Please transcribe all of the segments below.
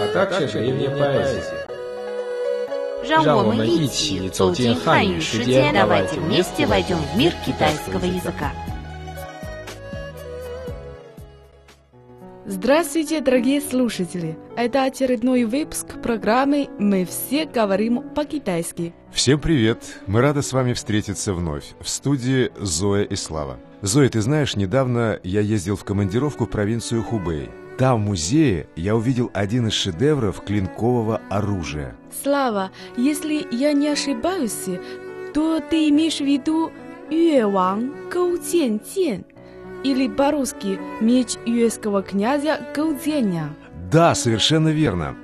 а также древняя поэзия. 让我们让我们一一起起走走进进汉语汉语世世界界， давайте давайте вместе вместе войдем в мир китайского китайского языка. Здравствуйте, дорогие слушатели! Это очередной выпуск программы «Мы все говорим по-китайски». Всем привет! Мы рады с вами встретиться вновь. В студии Зоя и Слава. Зоя, ты знаешь, недавно я ездил в командировку в провинцию Хубэй. там, в музее, я увидел один из шедевров клинкового оружия. Слава, если я не ошибаюсь, то ты имеешь в виду Юэван Гоу Цзян Цзян, или по-русски меч юэского князя Гоу Цзяня. Да, совершенно верно.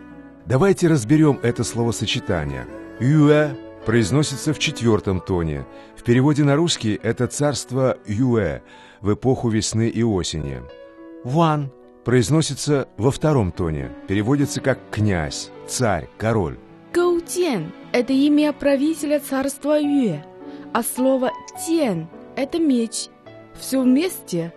Давайте разберем это словосочетание. Юэ произносится в четвертом тоне. В переводе на русский это царство Юэ в эпоху весны и осени. Ван произносится во втором тоне. Переводится как князь, царь, король. Гоу Цзян – это имя правителя царства Юэ, а слово Цзян – это меч. Все вместе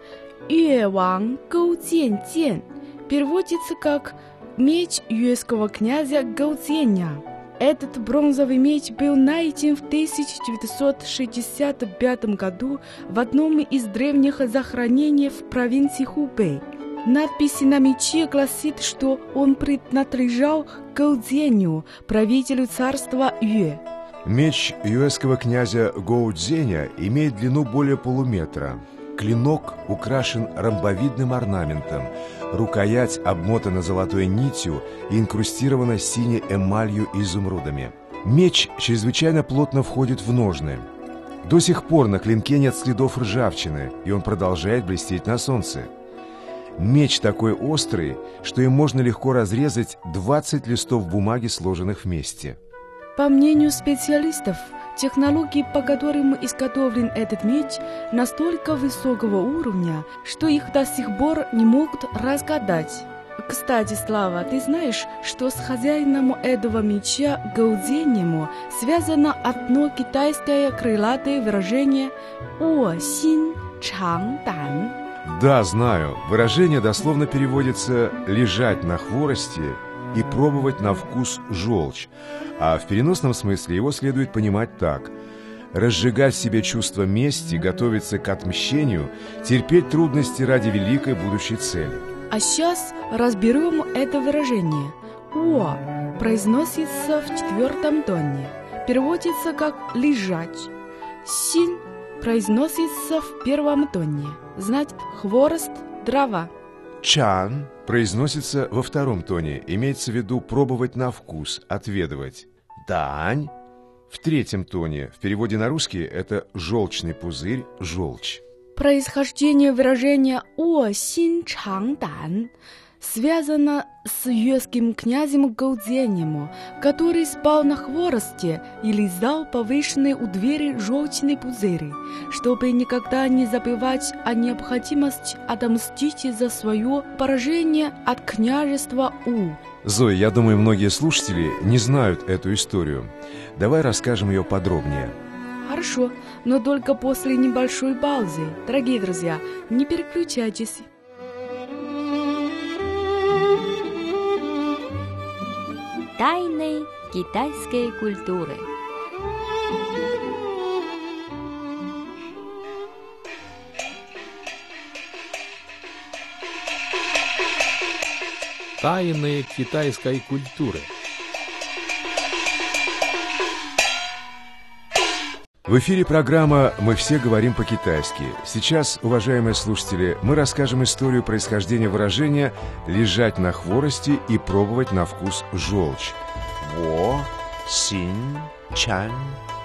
Юэван Гоу Цзян Цзян переводится как «меч юэского князя Гоу Цзяня». Этот бронзовый меч был найден в 1965 году в одном из древних захоронений в провинции Хубэй. Надпись на мече гласит, что он принадлежал Гаудзеню, правителю царства Юэ. Меч юэского князя Гоудзеня имеет длину более полуметра. Клинок украшен ромбовидным орнаментом. Рукоять обмотана золотой нитью и инкрустирована синей эмалью и изумрудами. Меч чрезвычайно плотно входит в ножны. До сих пор на клинке нет следов ржавчины, и он продолжает блестеть на солнце. Меч такой острый, что им можно легко разрезать 20 листов бумаги, сложенных вместе. По мнению специалистов, технологии, по которым изготовлен этот меч, настолько высокого уровня, что их до сих пор не могут разгадать. Кстати, Слава, ты знаешь, что с хозяином этого меча Гаудзенему связано одно китайское крылатое выражение «О син чан дан». Да, знаю. Выражение дословно переводится «лежать на хворосте» и «пробовать на вкус желчь», а в переносном смысле его следует понимать так. Разжигать в себе чувство мести, готовиться к отмщению, терпеть трудности ради великой будущей цели. А сейчас разберем это выражение. «О» произносится в четвертом тоне, переводится как «лежать». «Син» произносится в первом тоне, значит «хворост», «дрова». «Чан» произносится во втором тоне, имеется в виду пробовать на вкус, отведывать. «Дань» в третьем тоне, в переводе на русский это «желчный пузырь», «желчь». Происхождение выражения «О син чан дан» связано с юэским князем Гаудзенем, который спал на хворосте и лизал повышенный у двери желчный пузырь, чтобы никогда не забывать о необходимости отомстить за свое поражение от княжества У. Зоя, я думаю, многие слушатели не знают эту историю. Давай расскажем ее подробнее. Хорошо, но только после небольшой паузы. Дорогие друзья, не переключайтесь. Тайны китайской культуры. Тайны китайской культуры. В эфире программа «Мы все говорим по-китайски». Сейчас, уважаемые слушатели, мы расскажем историю происхождения выражения «лежать на хворости и пробовать на вкус желчь». Во, син, чан,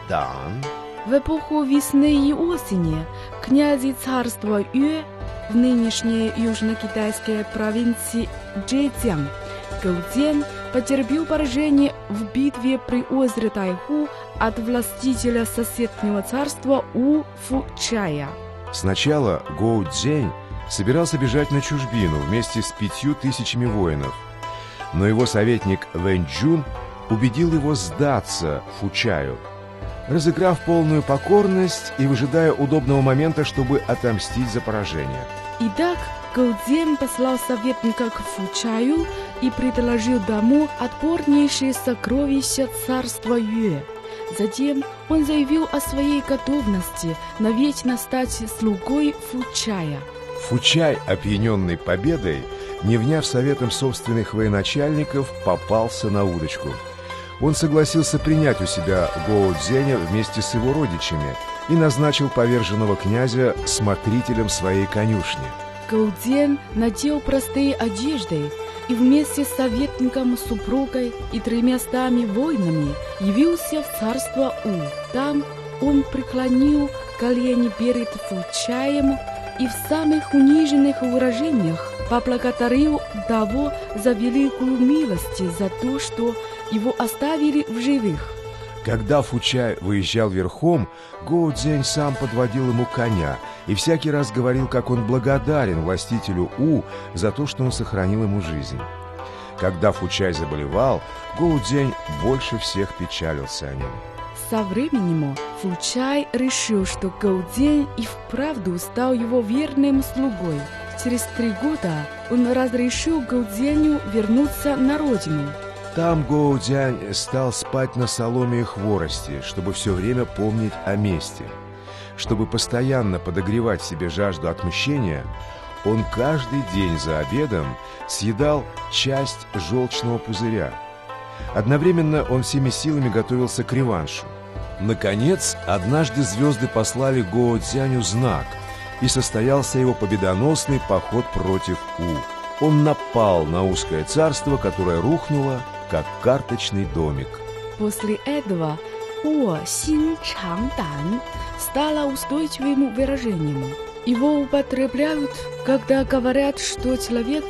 дан. В эпоху весны и осени князи царства Юэ в нынешней южно-китайской провинции Джэцзян Гаудзен потерпел поражение в битве при озере Тайху от властителя соседнего царства У Фучая. Сначала Гоу Цзень собирался бежать на чужбину вместе с пятью тысячами воинов, но его советник Вэнь Джун убедил его сдаться Фучаю, разыграв полную покорность и выжидая удобного момента, чтобы отомстить за поражение. Итак, Гаудзен послал советника к Фучаю и предложил дому отпорнейшие сокровища царства Юэ. Затем он заявил о своей готовности навечно стать слугой Фучая. Фучай, опьяненный победой, не вняв советом собственных военачальников, попался на удочку. Он согласился принять у себя Гоу Цзэня вместе с его родичами и назначил поверженного князя смотрителем своей конюшни. Гаудзен надел простые одежды и вместе с советником, супругой и тремястами воинами явился в царство У. Там он преклонил колени перед Фучаем и в самых униженных выражениях поблагодарил того за великую милость, за то, что его оставили в живых. Когда Фучай выезжал верхом, Гоу Цзэнь сам подводил ему коня и всякий раз говорил, как он благодарен властителю У за то, что он сохранил ему жизнь. Когда Фучай заболевал, Гоу Цзэнь больше всех печалился о нем. Со временем Фучай решил, что Гаудзень и вправду стал его верным слугой. Через три года он разрешил Гаудзеню вернуться на родину. Там Гоу Дзянь стал спать на соломе и хворости, чтобы все время помнить о мести. Чтобы постоянно подогревать себе жажду отмщения, он каждый день за обедом съедал часть желчного пузыря. Одновременно он всеми силами готовился к реваншу. Наконец, однажды звезды послали Гоу Цзяню знак, и состоялся его победоносный поход против У. Он напал на узкое царство, которое рухнуло, как карточный домик. После этого «О Син Чан Дан» стало устойчивым выражением. Его употребляют, когда говорят, что человек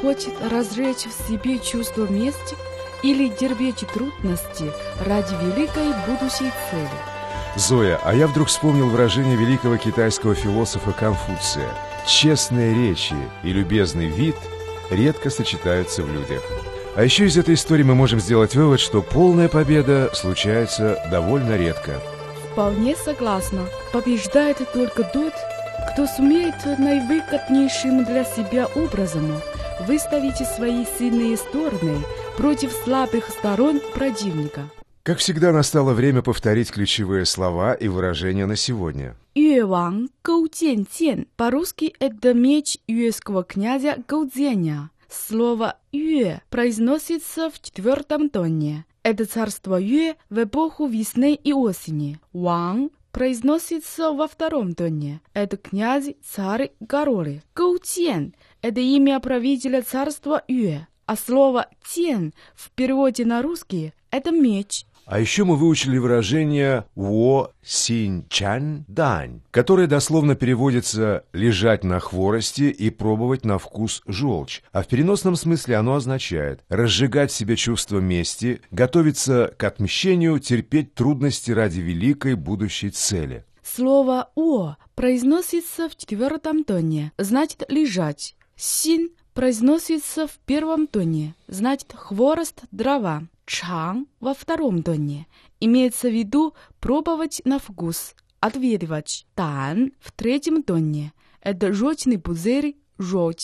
хочет разжечь в себе чувство мести или терпеть трудности ради великой будущей цели. Зоя, а я вдруг вспомнил выражение великого китайского философа Конфуция. Честные речи и любезный вид редко сочетаются в людях. А еще из этой истории мы можем сделать вывод, что полная победа случается довольно редко. Вполне согласна. Побеждает только тот, кто сумеет наивыгоднейшим для себя образом выставить свои сильные стороны против слабых сторон противника. Как всегда, настало время повторить ключевые слова и выражения на сегодня. Юэван Гоудзянь По-русски это меч юэского князя Гоудзяня. Слово «юэ» произносится в четвертом тоне. Это царство Юэ в эпоху весны и осени. Ван произносится во втором тоне. Это князь, царь, гороры. Гоутен – это имя правителя царства Юэ. А слово «тен» в переводе на русский – это меч. А еще мы выучили выражение «во синь чан дань», которое дословно переводится «лежать на хворости и пробовать на вкус желчь», а в переносном смысле оно означает «разжигать в себе чувство мести, готовиться к отмщению, терпеть трудности ради великой будущей цели». Слово «о» произносится в четвертом тоне, значит «лежать». «Син» произносится в первом тоне, значит «хворост, дрова». «Чан» во втором тоне имеется в виду пробовать на вкус, отведывать. «Тан» в третьем тоне – это желчный пузырь, желчь.